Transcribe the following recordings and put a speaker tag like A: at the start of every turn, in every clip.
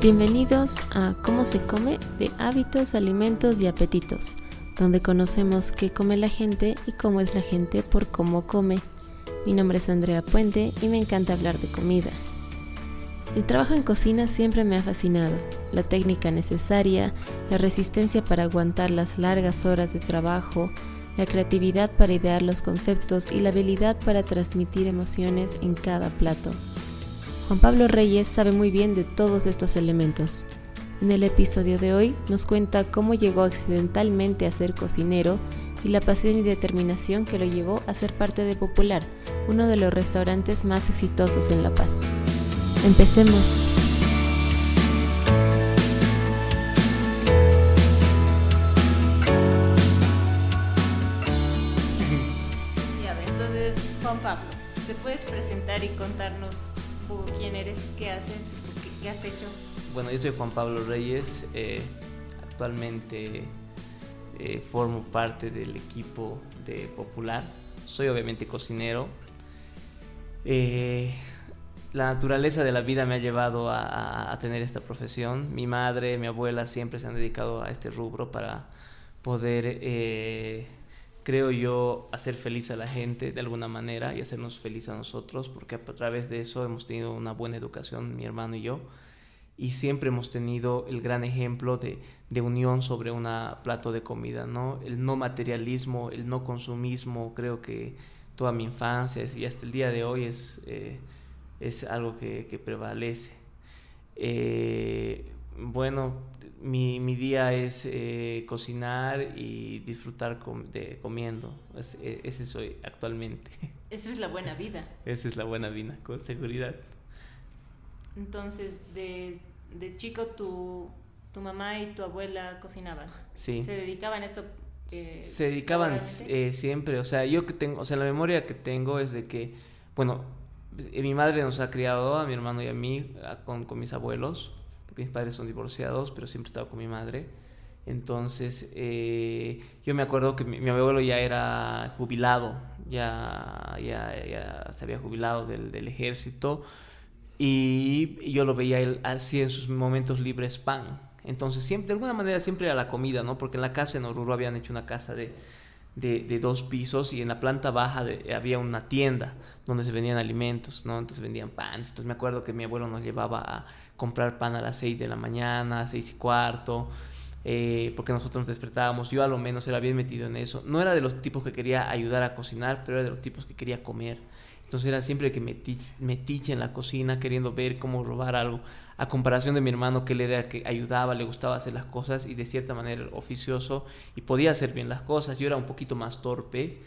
A: Bienvenidos a Cómo se come de hábitos, alimentos y apetitos, donde conocemos qué come la gente y cómo es la gente por cómo come. Mi nombre es Andrea Puente y me encanta hablar de comida. El trabajo en cocina siempre me ha fascinado. La técnica necesaria, la resistencia para aguantar las largas horas de trabajo, la creatividad para idear los conceptos y la habilidad para transmitir emociones en cada plato. Juan Pablo Reyes sabe muy bien de todos estos elementos. En el episodio de hoy nos cuenta cómo llegó accidentalmente a ser cocinero y la pasión y determinación que lo llevó a ser parte de Popular, uno de los restaurantes más exitosos en La Paz. Empecemos. Ya, entonces, Juan Pablo, ¿te puedes presentar y contarnos quién eres, qué haces, qué, has hecho.
B: Bueno, yo soy Juan Pablo Reyes, eh, actualmente eh, formo parte del equipo de Popular, soy obviamente cocinero. Eh, la naturaleza de la vida me ha llevado a, tener esta profesión. Mi madre, mi abuela siempre se han dedicado a este rubro para poder creo yo, hacer feliz a la gente de alguna manera y hacernos feliz a nosotros, porque a través de eso hemos tenido una buena educación, mi hermano y yo, y siempre hemos tenido el gran ejemplo de, de unión sobre un plato de comida, ¿no? El no materialismo, el no consumismo, creo que toda mi infancia y hasta el día de hoy es, eh, es algo que, prevalece. Eh, bueno, mi, mi día es eh, cocinar y disfrutar de, comiendo. E, ese soy actualmente.
A: Esa es la buena vida.
B: Esa es la buena vida, con seguridad.
A: Entonces, de, de chico tu, tu mamá y tu abuela cocinaban.
B: Sí.
A: ¿Se dedicaban a esto?
B: Eh, Se dedicaban eh, siempre. O sea, yo que tengo, o sea, la memoria que tengo es de que, bueno, mi madre nos ha criado a mi hermano y a mí con, con mis abuelos mis padres son divorciados, pero siempre he estado con mi madre. Entonces, eh, yo me acuerdo que mi, abuelo ya era jubilado, ya, ya, se había jubilado del, del ejército y yo lo veía así en sus momentos libres pan. Entonces, siempre, de alguna manera siempre era la comida, ¿no? Porque en la casa en Oruro habían hecho una casa de, de, dos pisos y en la planta baja había una tienda donde se vendían alimentos, ¿no? Entonces vendían pan. Entonces me acuerdo que mi abuelo nos llevaba a comprar pan a las 6 de la mañana, seis y cuarto, eh, porque nosotros nos despertábamos. Yo a lo menos era bien metido en eso. No era de los tipos que quería ayudar a cocinar, pero era de los tipos que quería comer. Entonces era siempre que me metiche en la cocina queriendo ver cómo robar algo. A comparación de mi hermano, que él era el que ayudaba, le gustaba hacer las cosas y de cierta manera oficioso y podía hacer bien las cosas. Yo era un poquito más torpe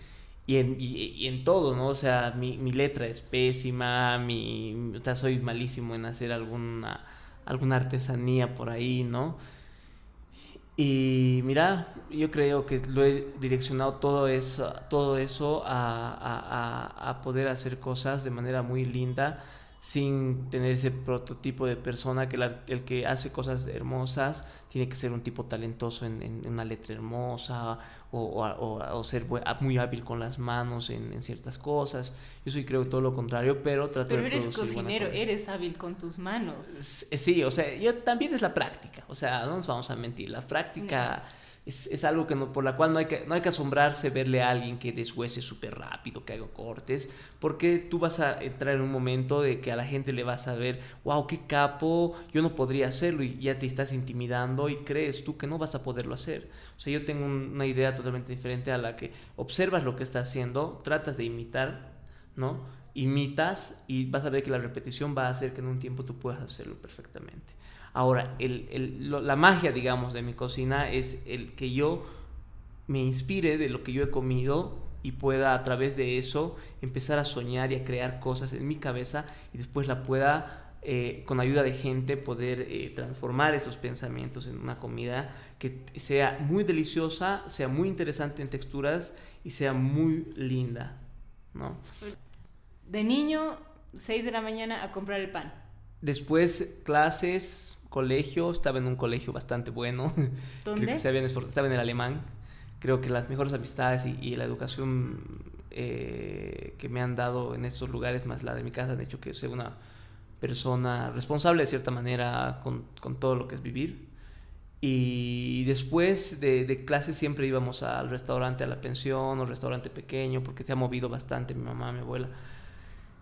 B: y en, y, en todo, ¿no? O sea, mi, mi letra es pésima, mi, o sea, soy malísimo en hacer alguna, alguna artesanía por ahí, ¿no? Y mira, yo creo que lo he direccionado todo eso, todo eso a, a, a, poder hacer cosas de manera muy linda sin tener ese prototipo de persona que el que hace cosas hermosas tiene que ser un tipo talentoso en, una letra hermosa o, o, ser muy hábil con las manos en, ciertas cosas. Yo soy creo todo lo contrario, pero trato
A: pero eres cocinero, eres hábil con tus manos.
B: Sí, o sea, yo también es la práctica, o sea, no nos vamos a mentir, la práctica es, es, algo que por la cual no hay que, no hay que asombrarse verle a alguien que deshuese súper rápido, que haga cortes, porque tú vas a entrar en un momento de que a la gente le vas a ver, wow, qué capo, yo no podría hacerlo y ya te estás intimidando y crees tú que no vas a poderlo hacer. O sea, yo tengo una idea totalmente diferente a la que observas lo que está haciendo, tratas de imitar, ¿no? Imitas y vas a ver que la repetición va a hacer que en un tiempo tú puedas hacerlo perfectamente. Ahora, la magia, digamos, de mi cocina es el que yo me inspire de lo que yo he comido y pueda a través de eso empezar a soñar y a crear cosas en mi cabeza y después la pueda, eh, con ayuda de gente, poder eh, transformar esos pensamientos en una comida que sea muy deliciosa, sea muy interesante en texturas y sea muy linda, ¿no?
A: De niño, 6 de la mañana a comprar el pan.
B: Después clases, colegio, estaba en un colegio bastante bueno.
A: ¿Dónde?
B: estaba en el alemán. Creo que las mejores amistades y, la educación eh, que me han dado en estos lugares, más la de mi casa, han hecho que sea una persona responsable de cierta manera con, con todo lo que es vivir. Y después de, de clase siempre íbamos al restaurante, a la pensión o restaurante pequeño, porque se ha movido bastante mi mamá, mi abuela.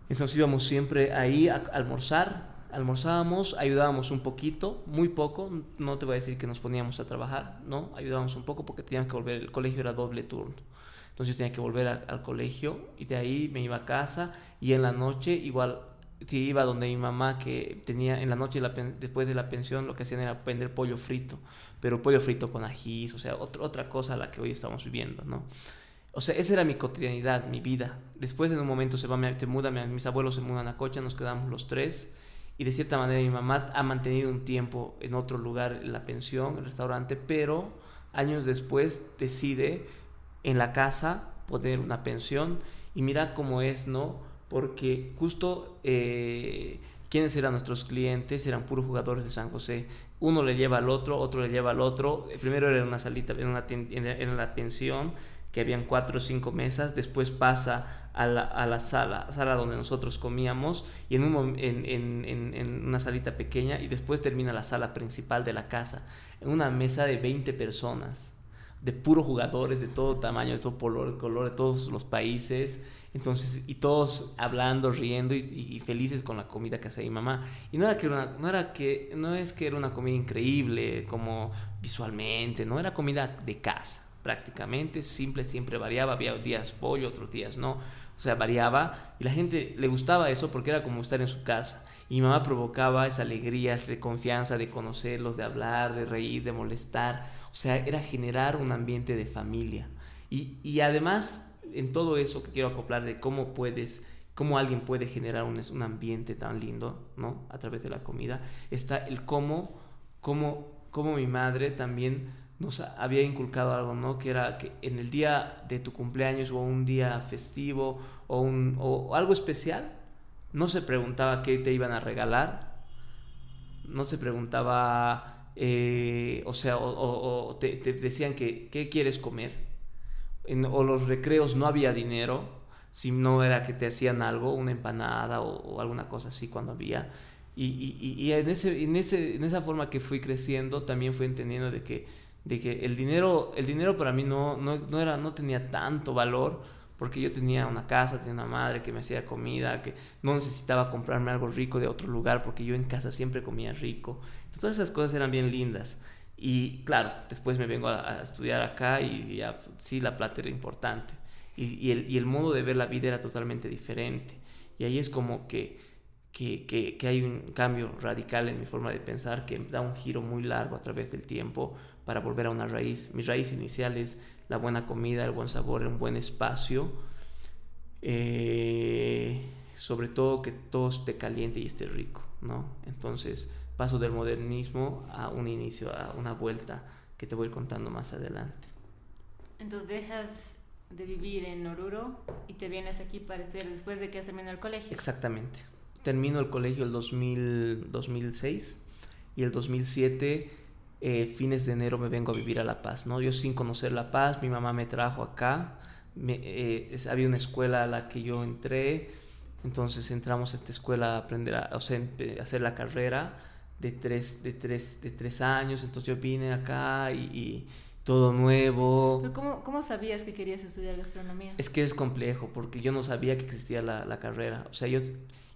B: Entonces íbamos siempre ahí a almorzar, almorzábamos, ayudábamos un poquito, muy poco, no te voy a decir que nos poníamos a trabajar, no, ayudábamos un poco porque teníamos que volver, el colegio era doble turno. Entonces tenía que volver al colegio y de ahí me iba a casa y en la noche igual si iba donde mi mamá que tenía en la noche después de la pensión lo que hacían era vender pollo frito, pero pollo frito con ajís, o sea, otra cosa a la que hoy estamos viviendo, ¿no? O sea, esa era mi cotidianidad, mi vida. Después en un momento se va, se muda, mis abuelos se mudan a Cocha, nos quedamos los tres y de cierta manera mi mamá ha mantenido un tiempo en otro lugar la pensión, el restaurante, pero años después decide en la casa poner una pensión y mira cómo es, ¿no? Porque justo eh, quiénes eran nuestros clientes eran puros jugadores de San José. Uno le lleva al otro, otro le lleva al otro. Primero era una salita, en, una, en la pensión, que habían cuatro o cinco mesas, después pasa a la, a la sala, sala donde nosotros comíamos, y en, un, en, en, en, una salita pequeña, y después termina la sala principal de la casa, en una mesa de 20 personas, de puros jugadores de todo tamaño, de todo color, de todos los países, entonces, y todos hablando, riendo y, felices con la comida que hacía mi mamá. Y no era que no era que, no es que era una comida increíble como visualmente, no era comida de casa prácticamente, simple, siempre variaba, había días pollo, otros días no, o sea, variaba y la gente le gustaba eso porque era como estar en su casa. Y mi mamá provocaba esa alegría, de confianza, de conocerlos, de hablar, de reír, de molestar. O sea, era generar un ambiente de familia. Y, y además, en todo eso que quiero acoplar de cómo puedes, cómo alguien puede generar un, un ambiente tan lindo, ¿no? A través de la comida, está el cómo, cómo, cómo mi madre también nos había inculcado algo, ¿no? Que era que en el día de tu cumpleaños o un día festivo o, un, o algo especial, no se preguntaba qué te iban a regalar, no se preguntaba, eh, o sea, o, te, decían que qué quieres comer, o los recreos no había dinero, si no era que te hacían algo, una empanada o, alguna cosa así cuando había. Y, y, y en, ese, en, ese, en esa forma que fui creciendo, también fui entendiendo de que de que el dinero, el dinero para mí no, no, era, no tenía tanto valor porque yo tenía una casa, tenía una madre que me hacía comida, que no necesitaba comprarme algo rico de otro lugar porque yo en casa siempre comía rico. todas esas cosas eran bien lindas. Y claro, después me vengo a, estudiar acá y ya, sí, la plata era importante. Y, el, y, el, modo de ver la vida era totalmente diferente. Y ahí es como que, que, que, que, hay un cambio radical en mi forma de pensar que da un giro muy largo a través del tiempo para volver a una raíz. Mi raíz inicial es la buena comida, el buen sabor, un buen espacio. Eh, sobre todo que todo esté caliente y esté rico, ¿no? Entonces paso del modernismo a un inicio, a una vuelta que te voy contando más adelante.
C: Entonces dejas de vivir en Oruro y te vienes aquí para estudiar después de que has terminado el colegio.
B: Exactamente. Termino el colegio el 2000, 2006 y el 2007 eh, fines de enero me vengo a vivir a La Paz, ¿no? Yo sin conocer La Paz, mi mamá me trajo acá, eh, había una escuela a la que yo entré, entonces entramos a esta escuela a aprender a, hacer la carrera de tres, de, tres, de tres años, entonces yo vine acá y, todo nuevo.
C: ¿Pero cómo, sabías que querías estudiar gastronomía?
B: Es que es complejo, porque yo no sabía que existía la, la carrera, o sea, yo,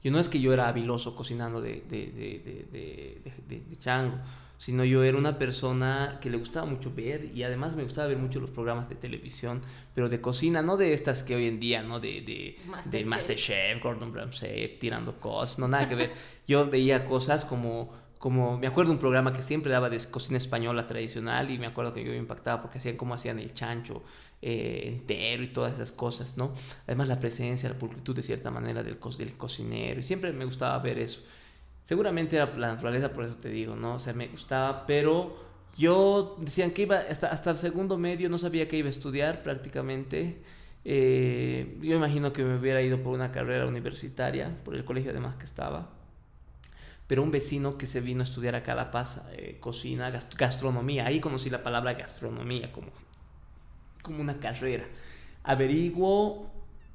B: yo no es que yo era habiloso cocinando de, de, de, de chango, sino yo era una persona que le gustaba mucho ver y además me gustaba ver mucho los programas de televisión, pero de cocina, no de estas que hoy en día, ¿no? De, de, de Masterchef, Gordon Ramsay, tirando cosas, no, nada que ver. Yo veía cosas como, como, me acuerdo un programa que siempre daba de cocina española tradicional y me acuerdo que yo me impactaba porque hacían como hacían el chancho eh, entero y todas esas cosas, ¿no? Además la presencia, la pulcritud de cierta manera del, del cocinero y siempre me gustaba ver eso. Seguramente era la naturaleza, por eso te digo, ¿no? O sea, me gustaba, pero yo decían que iba hasta, hasta el segundo medio, no sabía que iba a estudiar prácticamente. Eh, yo imagino que me hubiera ido por una carrera universitaria, por el colegio además que estaba. Pero un vecino que se vino a estudiar acá a La Paz, eh, cocina, gastronomía, ahí conocí la palabra gastronomía como, como una carrera. Averiguo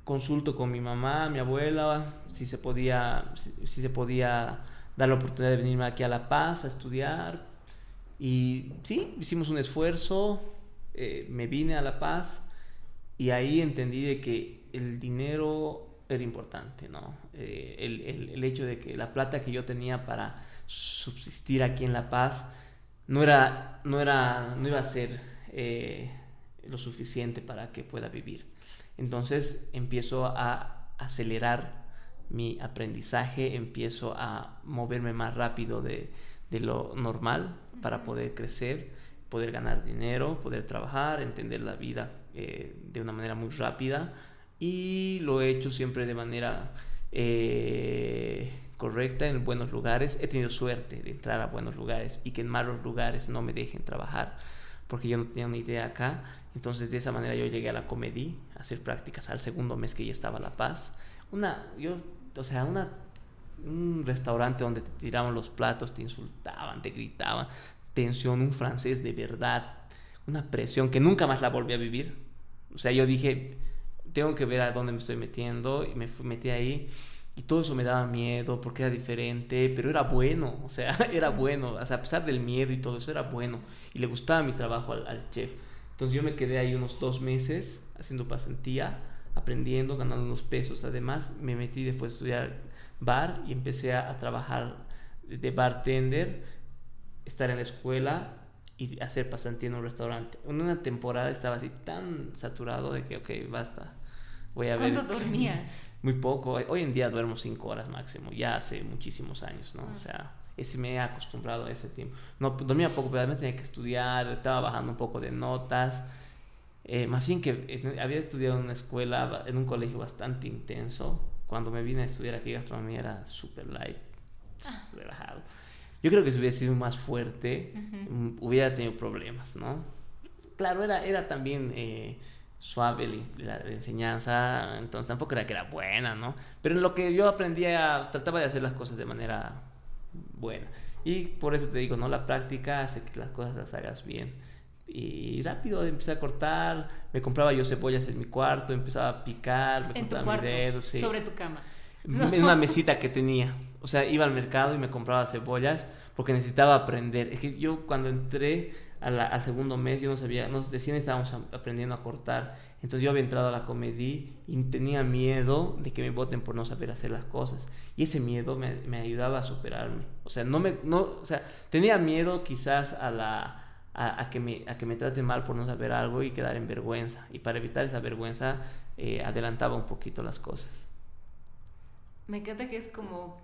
B: consulto con mi mamá, mi abuela, si se podía, si, se podía dar la oportunidad de venirme aquí a La Paz a estudiar. Y sí, hicimos un esfuerzo, eh, me vine a La Paz y ahí entendí de que el dinero era importante, ¿no? Eh, el, el, el, hecho de que la plata que yo tenía para subsistir aquí en La Paz no era, no era, no iba a ser eh, lo suficiente para que pueda vivir. Entonces empiezo a acelerar mi aprendizaje, empiezo a moverme más rápido de, de lo normal para poder crecer, poder ganar dinero, poder trabajar, entender la vida eh, de una manera muy rápida y lo he hecho siempre de manera eh, correcta en buenos lugares. He tenido suerte de entrar a buenos lugares y que en malos lugares no me dejen trabajar porque yo no tenía una idea acá. Entonces de esa manera yo llegué a la comedia a hacer prácticas al segundo mes que ya estaba La Paz. Una, yo, o sea, una, un restaurante donde te tiraban los platos, te insultaban, te gritaban, tensión, un francés de verdad, una presión que nunca más la volví a vivir. O sea, yo dije, tengo que ver a dónde me estoy metiendo y me metí ahí y todo eso me daba miedo porque era diferente, pero era bueno, o sea, era bueno, o sea, a pesar del miedo y todo eso era bueno y le gustaba mi trabajo al, chef. Entonces yo me quedé ahí unos dos meses haciendo pasantía, aprendiendo, ganando unos pesos. Además me metí después a estudiar bar y empecé a, a trabajar de bartender, estar en la escuela y hacer pasantía en un restaurante. En una temporada estaba así tan saturado de que, ok, basta.
C: Voy a ¿Cuánto dormías?
B: Muy poco. Hoy en día duermo cinco horas máximo, ya hace muchísimos años, ¿no? O sea, ese me he acostumbrado a ese tiempo. No, dormía poco, pero además tenía que estudiar, estaba bajando un poco de notas. Eh, más bien que eh, había estudiado en una escuela, en un colegio bastante intenso. Cuando me vine a estudiar aquí gastronomía era súper light, ah. relajado. Yo creo que si hubiera sido más fuerte, mm, hubiera tenido problemas, ¿no? Claro, era, era también eh, suave la, enseñanza, entonces tampoco era que era buena, ¿no? Pero en lo que yo aprendía, trataba de hacer las cosas de manera buena. Y por eso te digo, ¿no? La práctica hace que las cosas las hagas bien. Y rápido empecé a cortar, me compraba yo cebollas en mi cuarto, empezaba a picar, me
C: ¿En cortaba mi dedo, sobre tu cama.
B: En una mesita que tenía. O sea, iba al mercado y me compraba cebollas porque necesitaba aprender. Es que yo cuando entré al segundo mes yo no sabía, nos recién estábamos aprendiendo a cortar. Entonces yo había entrado a la comedia y tenía miedo de que me voten por no saber hacer las cosas. Y ese miedo me, me ayudaba a superarme. O sea, no me, no, o sea, tenía miedo quizás a la... A, que me, a que me traten mal por no saber algo y quedar en vergüenza. Y para evitar esa vergüenza, eh, adelantaba un poquito las cosas.
C: Me encanta que es como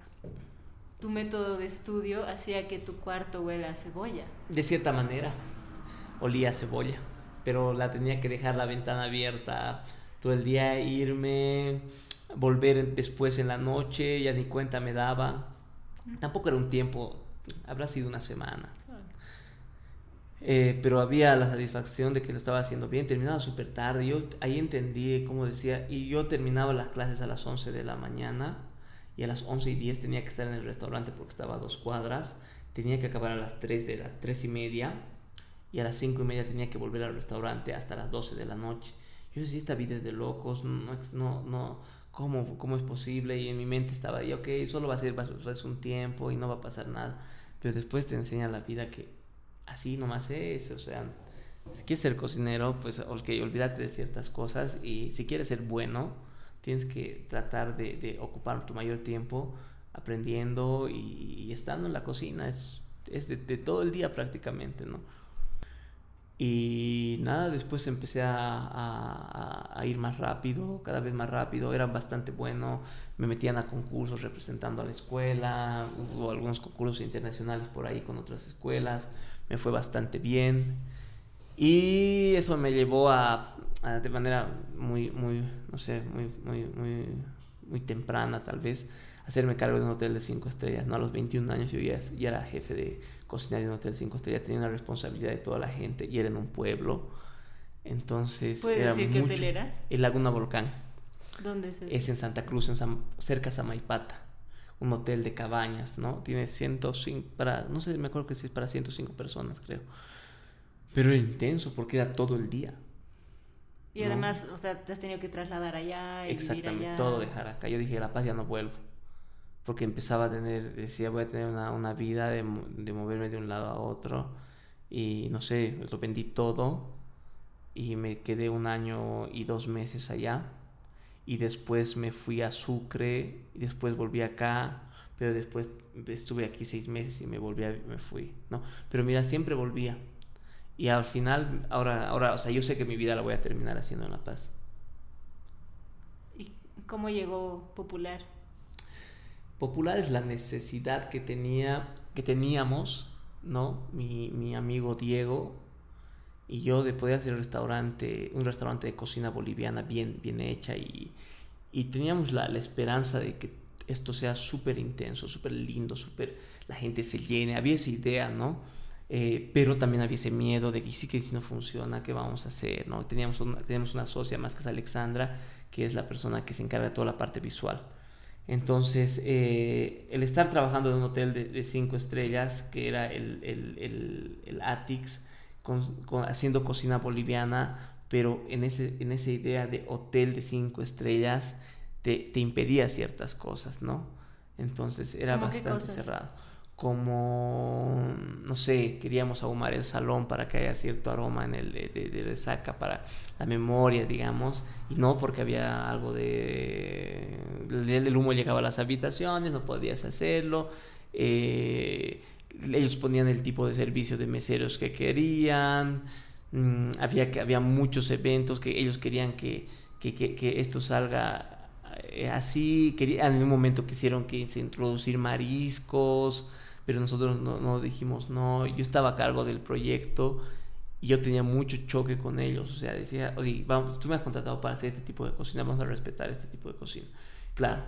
C: tu método de estudio hacía que tu cuarto huela a cebolla.
B: De cierta manera, olía a cebolla, pero la tenía que dejar la ventana abierta todo el día, irme, volver después en la noche, ya ni cuenta me daba. Tampoco era un tiempo, habrá sido una semana. Eh, pero había la satisfacción de que lo estaba haciendo bien, terminaba súper tarde, yo ahí entendí, como decía, y yo terminaba las clases a las 11 de la mañana y a las 11 y 10 tenía que estar en el restaurante porque estaba a dos cuadras, tenía que acabar a las 3 de las 3 y media y a las 5 y media tenía que volver al restaurante hasta las 12 de la noche. Yo decía, esta vida es de locos, no, no, no ¿cómo, ¿cómo es posible? Y en mi mente estaba ahí, ok, solo va a ser, va a un tiempo y no va a pasar nada. Pero después te enseña la vida que así nomás es, o sea, si quieres ser cocinero, pues ok, olvídate de ciertas cosas y si quieres ser bueno, tienes que tratar de, ocupar tu mayor tiempo aprendiendo y, estando en la cocina. Es, es de, todo el día prácticamente, ¿no? Y nada, después empecé a, a, ir más rápido, cada vez más rápido, era bastante bueno, me metían a concursos representando a la escuela, hubo algunos concursos internacionales por ahí con otras escuelas, me fue bastante bien. Y eso me llevó a, de manera muy, muy, no sé, muy, muy, muy, muy temprana tal vez, hacerme cargo de un hotel de cinco estrellas. ¿no? A los 21 años yo ya, ya era jefe de cocinar en un hotel de cinco estrellas, tenía una responsabilidad de toda la gente y era en un pueblo. Entonces,
C: ¿Puedes era decir qué hotel era?
B: El Laguna Volcán.
C: ¿Dónde es eso?
B: Es en Santa Cruz, en cerca de Samaipata. Un hotel de cabañas, ¿no? Tiene 105, para, no sé, me acuerdo que sí es para 105 personas, creo. Pero era intenso porque era todo el día.
C: Y además, o sea, te has tenido que trasladar allá y
B: Exactamente,
C: allá.
B: todo dejar acá. Yo dije, La Paz ya no vuelvo. Porque empezaba a tener, decía, voy a tener una, una vida de, de moverme de un lado a otro. Y no sé, lo vendí todo. Y me quedé un año y dos meses allá. Y después me fui a Sucre. Y después volví acá. Pero después estuve aquí seis meses y me volví a, me fui. ¿no? Pero mira, siempre volvía. Y al final, ahora, ahora, o sea, yo sé que mi vida la voy a terminar haciendo en La Paz.
C: ¿Y cómo llegó Popular?
B: Popular es la necesidad que tenía, que teníamos, ¿no? Mi, mi amigo Diego y yo de poder hacer un restaurante, un restaurante de cocina boliviana bien, bien hecha y, y teníamos la, la esperanza de que esto sea súper intenso, súper lindo, súper, la gente se llene, había esa idea, ¿no? Eh, pero también había ese miedo de que sí que si no funciona, ¿qué vamos a hacer? ¿no? Teníamos, una, teníamos una socia más que es Alexandra, que es la persona que se encarga de toda la parte visual. Entonces, eh, el estar trabajando en un hotel de, de cinco estrellas, que era el, el, el, el Atix, con, con- haciendo cocina boliviana, pero en, ese, en esa idea de hotel de cinco estrellas, te, te impedía ciertas cosas, ¿no? Entonces era
C: ¿Cómo qué
B: bastante cerrado. Como, no sé, queríamos ahumar el salón para que haya cierto aroma en el de, de- resaca para la memoria, digamos, y no porque había algo de... El, humo llegaba a las habitaciones, no podías hacerlo. eh, ellos ponían el tipo de servicio de meseros que querían. mm, había, había muchos eventos que ellos querían que, que, que- que esto salga eh, así. Quería, en un momento quisieron que se introducir mariscos, pero nosotros no, no dijimos no. Yo estaba a cargo del proyecto y yo tenía mucho choque con ellos. O sea, decía, oye, vamos, tú me has contratado para hacer este tipo de cocina, vamos a respetar este tipo de cocina. Claro,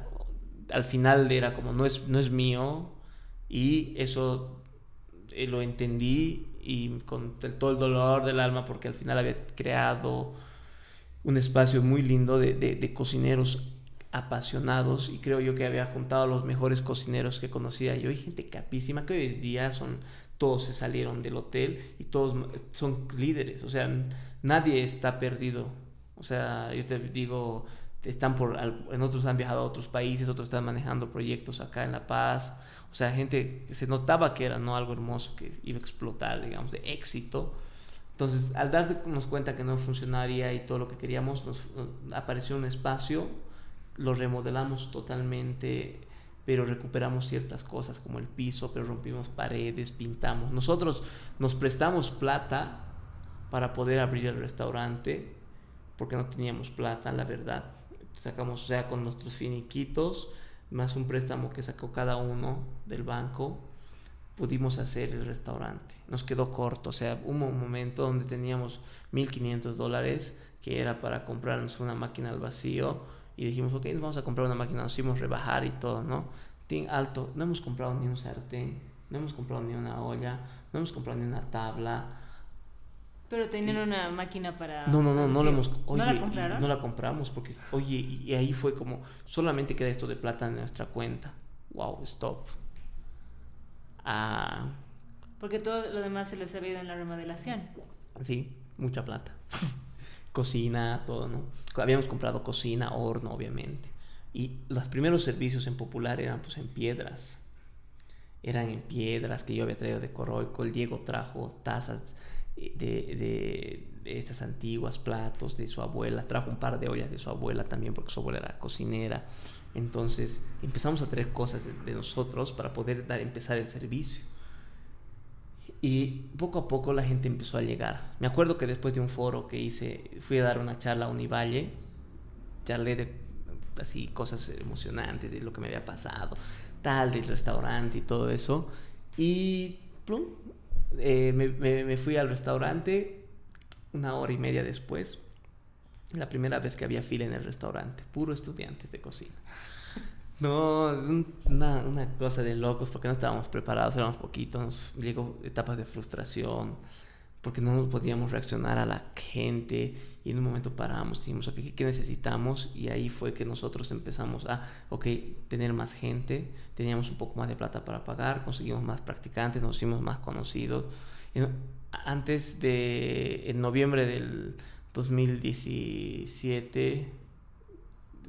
B: al final era como, no es, no es mío y eso eh, lo entendí y con el- todo el dolor del alma porque al final había creado un espacio muy lindo de, de- de cocineros apasionados y creo yo que había juntado a los mejores cocineros que conocía. Yo y gente capísima que hoy día son todos se salieron del hotel y todos son líderes. O sea nadie está perdido. O sea yo te digo están por en otros han viajado a otros países otros están manejando proyectos acá en La Paz. O sea gente se notaba que era no algo hermoso que iba a explotar digamos de éxito. Entonces, al darnos cuenta que no funcionaría y todo lo que queríamos, nos apareció un espacio, lo remodelamos totalmente, pero recuperamos ciertas cosas como el piso, pero rompimos paredes, pintamos. Nosotros nos prestamos plata para poder abrir el restaurante, porque no teníamos plata, la verdad. Sacamos, o sea, con nuestros finiquitos, más un préstamo que sacó cada uno del banco, pudimos hacer el restaurante. Nos quedó corto, o sea, hubo un momento donde teníamos 1.500 dólares, que era para comprarnos una máquina al vacío, y dijimos, ok, nos vamos a comprar una máquina, nos fuimos a rebajar y todo, ¿no? Tin alto, no hemos comprado ni un sartén, no hemos comprado ni una olla, no hemos comprado ni una tabla.
C: Pero tenían una máquina para...
B: No, no, no, no lo hemos... Oye,
C: ¿No la
B: y
C: compraron?
B: No la compramos porque, oye, y, y ahí fue como, solamente queda esto de plata en nuestra cuenta. Wow, stop. Ah,
C: Porque todo lo demás se les había ido en la remodelación.
B: Sí, mucha plata. cocina, todo, ¿no? Habíamos comprado cocina, horno, obviamente. Y los primeros servicios en Popular eran pues en piedras. Eran en piedras que yo había traído de Coroico. El Diego trajo tazas de, de, de estas antiguas, platos de su abuela. Trajo un par de ollas de su abuela también porque su abuela era cocinera. Entonces empezamos a traer cosas de, de nosotros para poder dar, empezar el servicio. Y poco a poco la gente empezó a llegar. Me acuerdo que después de un foro que hice, fui a dar una charla a Univalle, charlé de así cosas emocionantes, de lo que me había pasado, tal, del restaurante y todo eso. Y plum, eh, me, me- fui al restaurante una hora y media después. La primera vez que había fila en el restaurante, puro estudiantes de cocina. No, es un- una, cosa de locos porque no estábamos preparados, éramos poquitos, llegó etapas de frustración porque no podíamos reaccionar a la gente y en un momento paramos, dijimos, ok, ¿qué necesitamos? Y ahí fue que nosotros empezamos a, ok, tener más gente, teníamos un poco más de plata para pagar, conseguimos más practicantes, nos hicimos más conocidos. Antes de, en noviembre del 2017,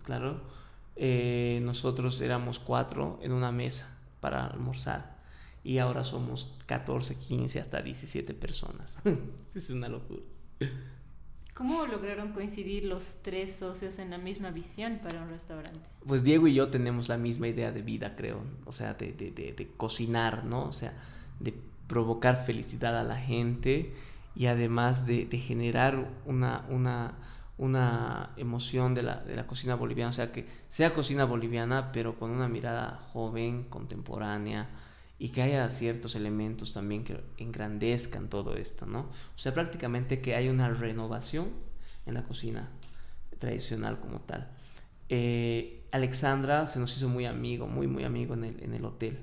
B: claro, eh, nosotros éramos cuatro en una mesa para almorzar y ahora somos 14, 15, hasta 17 personas. es una locura.
C: ¿Cómo lograron coincidir los tres socios en la misma visión para un restaurante?
B: Pues Diego y yo tenemos la misma idea de vida, creo. O sea, de, de, de, cocinar, ¿no? O sea, de provocar felicidad a la gente y además de, generar una, una, una emoción de la, de la cocina boliviana. O sea, que sea cocina boliviana, pero con una mirada joven, contemporánea, y que haya ciertos elementos también que engrandezcan todo esto, ¿no? O sea, prácticamente que hay una renovación en la cocina tradicional como tal. Eh, Alexandra se nos hizo muy amigo, muy, muy amigo en el, en el hotel.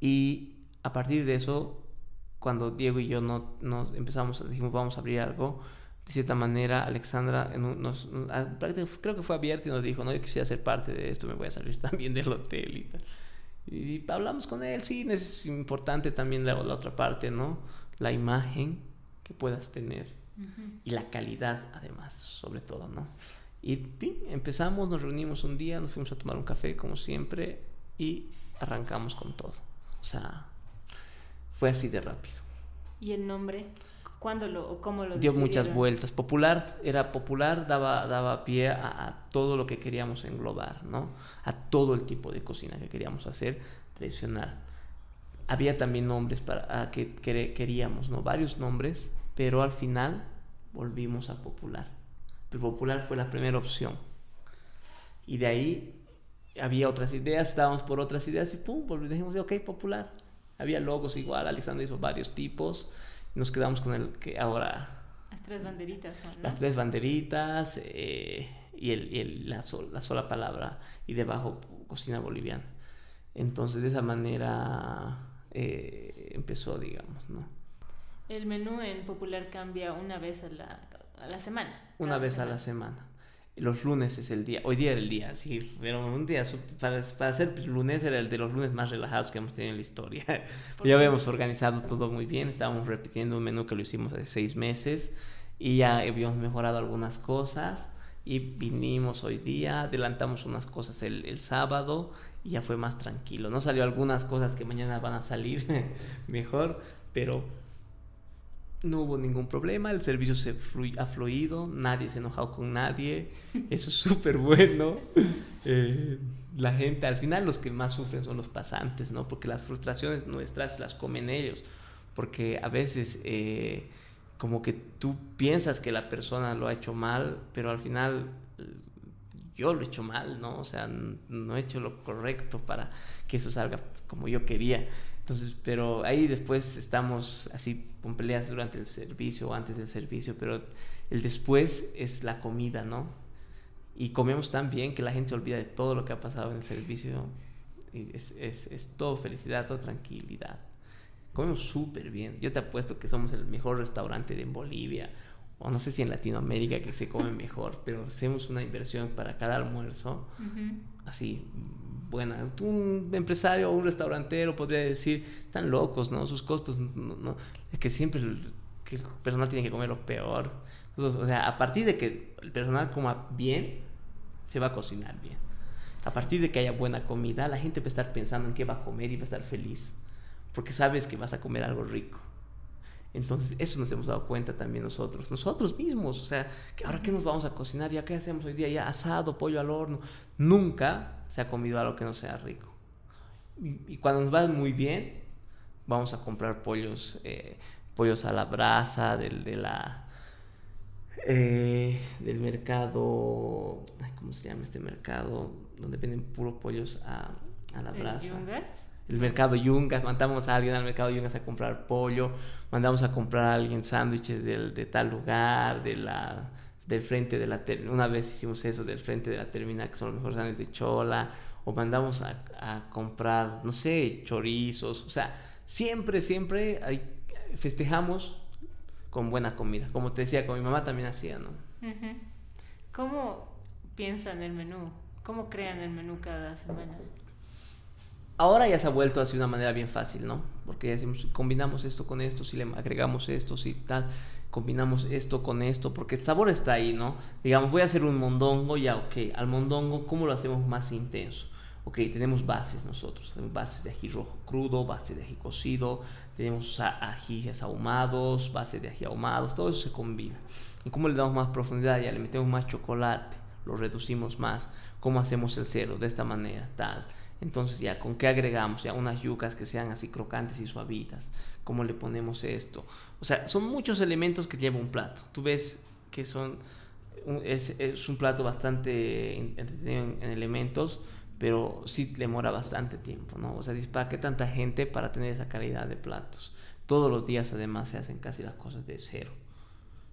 B: Y a partir de eso, cuando Diego y yo no, nos empezamos, dijimos, vamos a abrir algo, de cierta manera, Alexandra nos, creo que fue abierta y nos dijo, no, yo quisiera ser parte de esto, me voy a salir también del hotel y tal. Y hablamos con él, sí, es importante también la, otra parte, ¿no? La imagen que puedas tener y la calidad además, sobre todo, ¿no? Y empezamos, nos reunimos un día, nos fuimos a tomar un café como siempre y arrancamos con todo. O sea, fue así de rápido.
C: ¿Y el nombre? ¿Cuándo lo, o cómo lo
B: Dio muchas vueltas. Popular era popular, daba, daba pie a, todo lo que queríamos englobar, ¿no? A todo el tipo de cocina que queríamos hacer tradicional. Había también nombres para que, queríamos, ¿no? Varios nombres, pero al final volvimos a popular. El popular fue la primera opción. Y de ahí había otras ideas, estábamos por otras ideas y pum, dijimos, ok, popular. Había logos igual, Alexander hizo varios tipos nos quedamos con el que ahora...
C: Las tres banderitas son,
B: Las tres banderitas eh, y, el, y el, la, la, sola palabra y debajo cocina boliviana. Entonces de esa manera eh, empezó, digamos, ¿no?
C: El menú en Popular cambia una vez a la, a la semana.
B: Una vez a la semana los lunes es el día, hoy día era el día, sí, pero un día, para, para ser lunes era el de los lunes más relajados que hemos tenido en la historia. ya habíamos organizado todo muy bien, estábamos repitiendo un menú que lo hicimos hace seis meses y ya habíamos mejorado algunas cosas y vinimos hoy día, adelantamos unas cosas el, el sábado y ya fue más tranquilo. No salió algunas cosas que mañana van a salir mejor, pero no hubo ningún problema, el servicio se ha fluido, nadie se ha enojado con nadie, eso es súper bueno. Eh, la gente, al final los que más sufren son los pasantes, ¿no? Porque las frustraciones nuestras las comen ellos, porque a veces eh, como que tú piensas que la persona lo ha hecho mal, pero al final yo lo he hecho mal, ¿no? O sea, no he hecho lo correcto para que eso salga como yo quería. Entonces, pero ahí después estamos así con peleas durante el servicio o antes del servicio, pero el después es la comida, ¿no? Y comemos tan bien que la gente se olvida de todo lo que ha pasado en el servicio. Y es, es, es todo felicidad, todo tranquilidad. Comemos súper bien. Yo te apuesto que somos el mejor restaurante de Bolivia, o no sé si en Latinoamérica que se come mejor, pero hacemos una inversión para cada almuerzo, así buena. Un empresario o un restaurantero podría decir, están locos, ¿no? Sus costos, no, es que siempre el, personal tiene que comer lo peor. o sea, a partir de que el personal coma bien, se va a cocinar bien. A partir de que haya buena comida, la gente va a estar pensando en qué va a comer y va a estar feliz, porque sabes que vas a comer algo rico. Entonces, eso nos hemos dado cuenta también nosotros, nosotros mismos, o sea, que ahora qué nos vamos a cocinar, ya qué hacemos hoy día, ya asado, pollo al horno. Nunca se ha comido algo que no sea rico. Y, cuando nos va muy bien, vamos a comprar pollos, eh, pollos a la brasa, del, de la, eh, del mercado, ¿cómo se llama este mercado? Donde venden puros pollos a, a la brasa. El mercado Yungas, mandamos a alguien al mercado Yungas a comprar pollo, mandamos a comprar a alguien sándwiches de tal lugar, de la del frente de la una vez hicimos eso del frente de la terminal que son los mejores sándwiches de chola o mandamos a, a, comprar no sé chorizos o sea siempre siempre hay, festejamos con buena comida como te decía con mi mamá también hacía no
C: cómo piensan el menú cómo crean el menú cada semana
B: ahora ya se ha vuelto así de una manera bien fácil no porque decimos combinamos esto con esto si le agregamos esto y tal combinamos esto con esto, porque el sabor está ahí, ¿no? Digamos, voy a hacer un mondongo, ya, ok, al mondongo, ¿cómo lo hacemos más intenso? Ok, tenemos bases nosotros, tenemos bases de ají rojo crudo, bases de ají cocido, tenemos ajíes ahumados, bases de ají ahumados, todo eso se combina. ¿Y cómo le damos más profundidad? Ya le metemos más chocolate, lo reducimos más. ¿Cómo hacemos el cero? De esta manera, tal. Entonces ya, ¿con qué agregamos? Ya unas yucas que sean así crocantes y suavitas. ¿Cómo le ponemos esto? O sea, son muchos elementos que lleva un plato. Tú ves que son... es, un plato bastante entretenido en, elementos, pero sí demora bastante tiempo, ¿no? O sea, ¿para qué tanta gente para tener esa calidad de platos? Todos los días además se hacen casi las cosas de cero.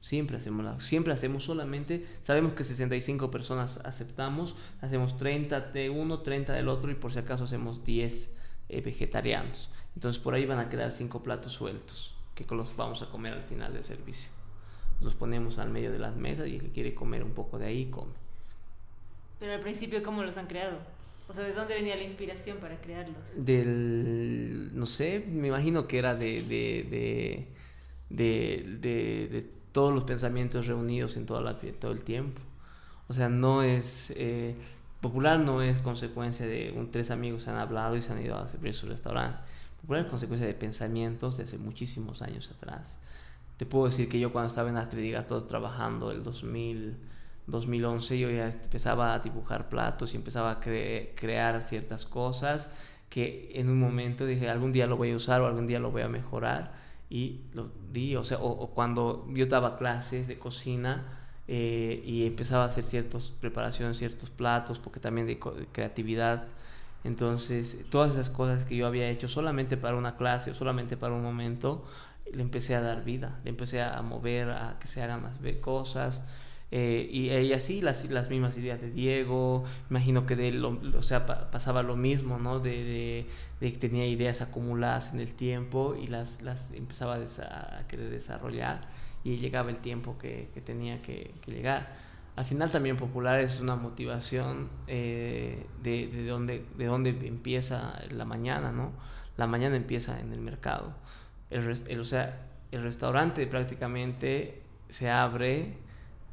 B: Siempre hacemos, siempre hacemos solamente, sabemos que 65 personas aceptamos, hacemos 30 de uno, 30 del otro y por si acaso hacemos 10 eh, vegetarianos. Entonces por ahí van a quedar 5 platos sueltos que los vamos a comer al final del servicio. Los ponemos al medio de las mesas y el que quiere comer un poco de ahí come.
C: Pero al principio, ¿cómo los han creado? O sea, ¿de dónde venía la inspiración para crearlos?
B: Del, no sé, me imagino que era de, de, de, de todos los pensamientos reunidos en toda la, todo el tiempo. O sea, no es... Eh, popular no es consecuencia de un, tres amigos se han hablado y se han ido a servir su restaurante. Popular es consecuencia de pensamientos de hace muchísimos años atrás. Te puedo decir que yo cuando estaba en Astridigas todos trabajando el 2000, 2011 yo ya empezaba a dibujar platos y empezaba a crear ciertas cosas que en un momento dije algún día lo voy a usar o algún día lo voy a mejorar y lo di, o sea, o, cuando yo daba clases de cocina eh, y empezaba a hacer ciertas preparaciones, ciertos platos, porque también de, creatividad, entonces todas esas cosas que yo había hecho solamente para una clase o solamente para un momento, le empecé a dar vida, le empecé a mover, a que se hagan más cosas. Eh, y, y, así las, las mismas ideas de Diego, imagino que de él, o sea, pasaba lo mismo, ¿no? De, de, que tenía ideas acumuladas en el tiempo y las, las empezaba a, querer desarrollar y llegaba el tiempo que, que tenía que, llegar. Al final también popular es una motivación eh, de, de, donde, de donde empieza la mañana, ¿no? La mañana empieza en el mercado. El, o sea, el restaurante prácticamente se abre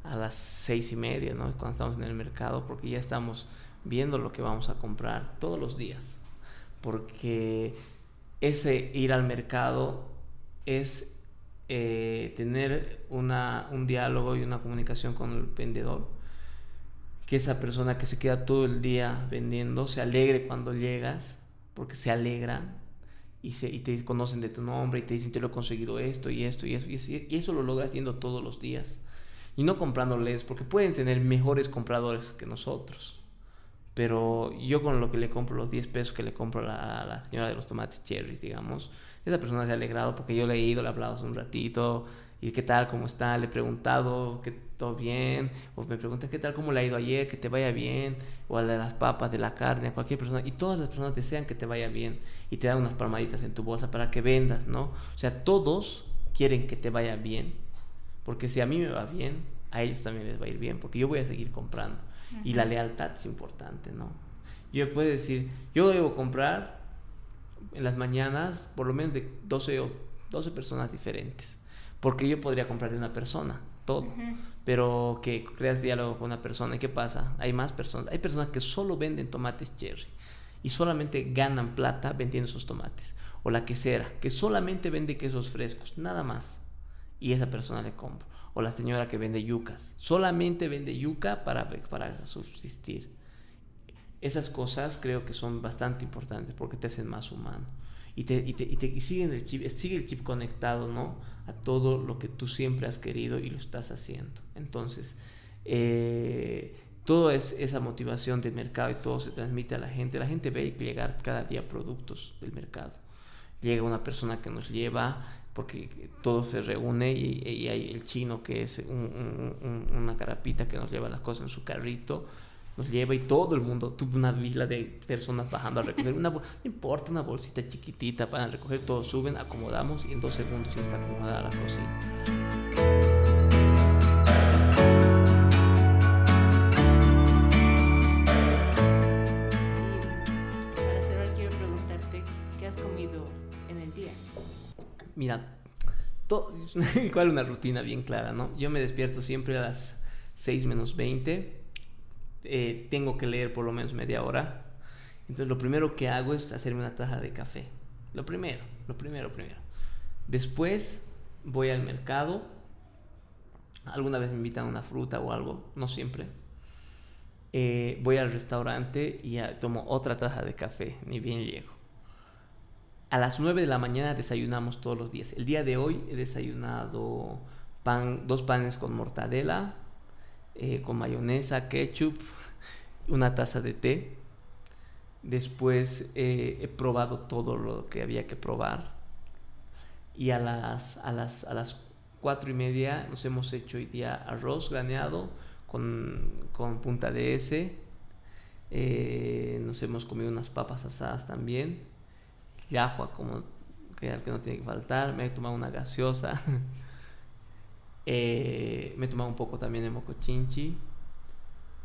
B: a las seis y media, ¿no? Cuando estamos en el mercado, porque ya estamos viendo lo que vamos a comprar todos los días. Porque ese ir al mercado es eh, tener una, un diálogo y una comunicación con el vendedor. Que esa persona que se queda todo el día vendiendo se alegre cuando llegas, porque se alegran y, se, y te conocen de tu nombre y te dicen, te lo he conseguido esto y esto y eso. Y, y eso lo logras haciendo todos los días y no comprándoles, porque pueden tener mejores compradores que nosotros. Pero yo con lo que le compro, los 10 pesos que le compro a la, señora de los tomates cherries, digamos, esa persona se ha alegrado porque yo le he ido, le he hablado hace un ratito, y qué tal, cómo está, le he preguntado que todo bien, o me preguntan qué tal, cómo le ha ido ayer, que te vaya bien, o a de las papas, de la carne, a cualquier persona, y todas las personas desean que te vaya bien, y te dan unas palmaditas en tu bolsa para que vendas, ¿no? O sea, todos quieren que te vaya bien, porque si a mí me va bien, a ellos también les va a ir bien, porque yo voy a seguir comprando. Y la lealtad es importante, ¿no? Yo puedo decir, yo debo comprar en las mañanas por lo menos de 12 o 12 personas diferentes, porque yo podría comprar de una persona, todo. Pero que creas diálogo con una persona, ¿y qué pasa? Hay más personas. Hay personas que solo venden tomates cherry y solamente ganan plata vendiendo esos tomates. O la quesera, que solamente vende quesos frescos, nada más y esa persona le compra. O la señora que vende yucas, solamente vende yuca para, para subsistir. Esas cosas creo que son bastante importantes porque te hacen más humano. Y, te, y, te, y, te, siguen el chip, sigue el chip conectado, ¿no? A todo lo que tú siempre has querido y lo estás haciendo. Entonces, eh, toda es esa motivación del mercado y todo se transmite a la gente. La gente ve llegar cada día productos del mercado. Llega una persona que nos lleva porque todo se reúne y, hay el chino que es una carapita que nos lleva las cosas en su carrito, nos lleva y todo el mundo, tuvo una vila de personas bajando a recoger, una, no importa, una bolsita chiquitita para recoger, todos suben, acomodamos y en dos segundos ya está acomodada la cocina. Mira, igual una rutina bien clara, ¿no? Yo me despierto siempre a las 6 menos 20. Eh, tengo que leer por lo menos media hora. Entonces lo primero que hago es hacerme una taza de café. Lo primero, lo primero, primero. Después voy al mercado. Alguna vez me invitan una fruta o algo, no siempre. Eh, voy al restaurante y tomo otra taza de café, ni bien llego. A las 9 de la mañana desayunamos todos los días. El día de hoy he desayunado pan, dos panes con mortadela, eh, con mayonesa, ketchup, una taza de té. Después eh, he probado todo lo que había que probar. Y a las, a las, a las cuatro y media nos hemos hecho hoy día arroz graneado con, con punta de S. Eh, nos hemos comido unas papas asadas también yahua, como que que no tiene que faltar. Me he tomado una gaseosa. Eh, me he tomado un poco también de mocochinchi.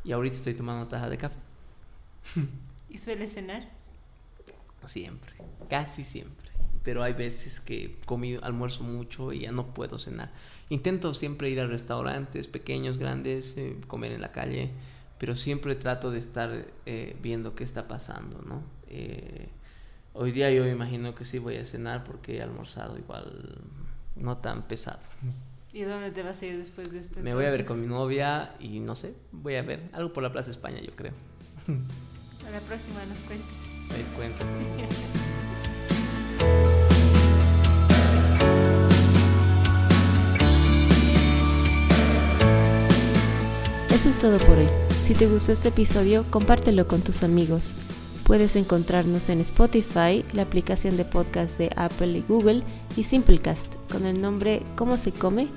B: Y ahorita estoy tomando una taza de café.
C: ¿Y suele cenar?
B: Siempre, casi siempre. Pero hay veces que comí almuerzo mucho y ya no puedo cenar. Intento siempre ir a restaurantes pequeños, grandes, eh, comer en la calle, pero siempre trato de estar eh, viendo qué está pasando, ¿no? Hoy día yo me imagino que sí voy a cenar porque he almorzado igual no tan pesado.
C: ¿Y dónde te vas a ir después de esto?
B: Me voy a ver con mi novia y no sé, voy a ver algo por la Plaza España, yo creo.
C: A la próxima nos cuentes.
B: Les cuento.
A: Eso es todo por hoy. Si te gustó este episodio, compártelo con tus amigos. Puedes encontrarnos en Spotify, la aplicación de podcast de Apple y Google y Simplecast con el nombre ¿Cómo se come?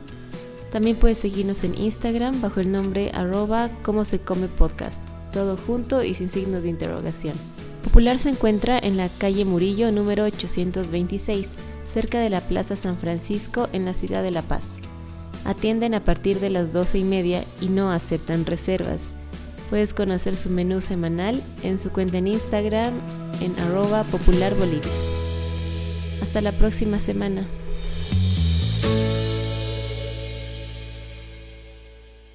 A: También puedes seguirnos en Instagram bajo el nombre arroba cómo se come podcast, todo junto y sin signos de interrogación. Popular se encuentra en la calle Murillo número 826, cerca de la Plaza San Francisco en la ciudad de La Paz. Atienden a partir de las 12 y media y no aceptan reservas. Puedes conocer su menú semanal en su cuenta en Instagram en arroba popular Bolivia. Hasta la próxima semana.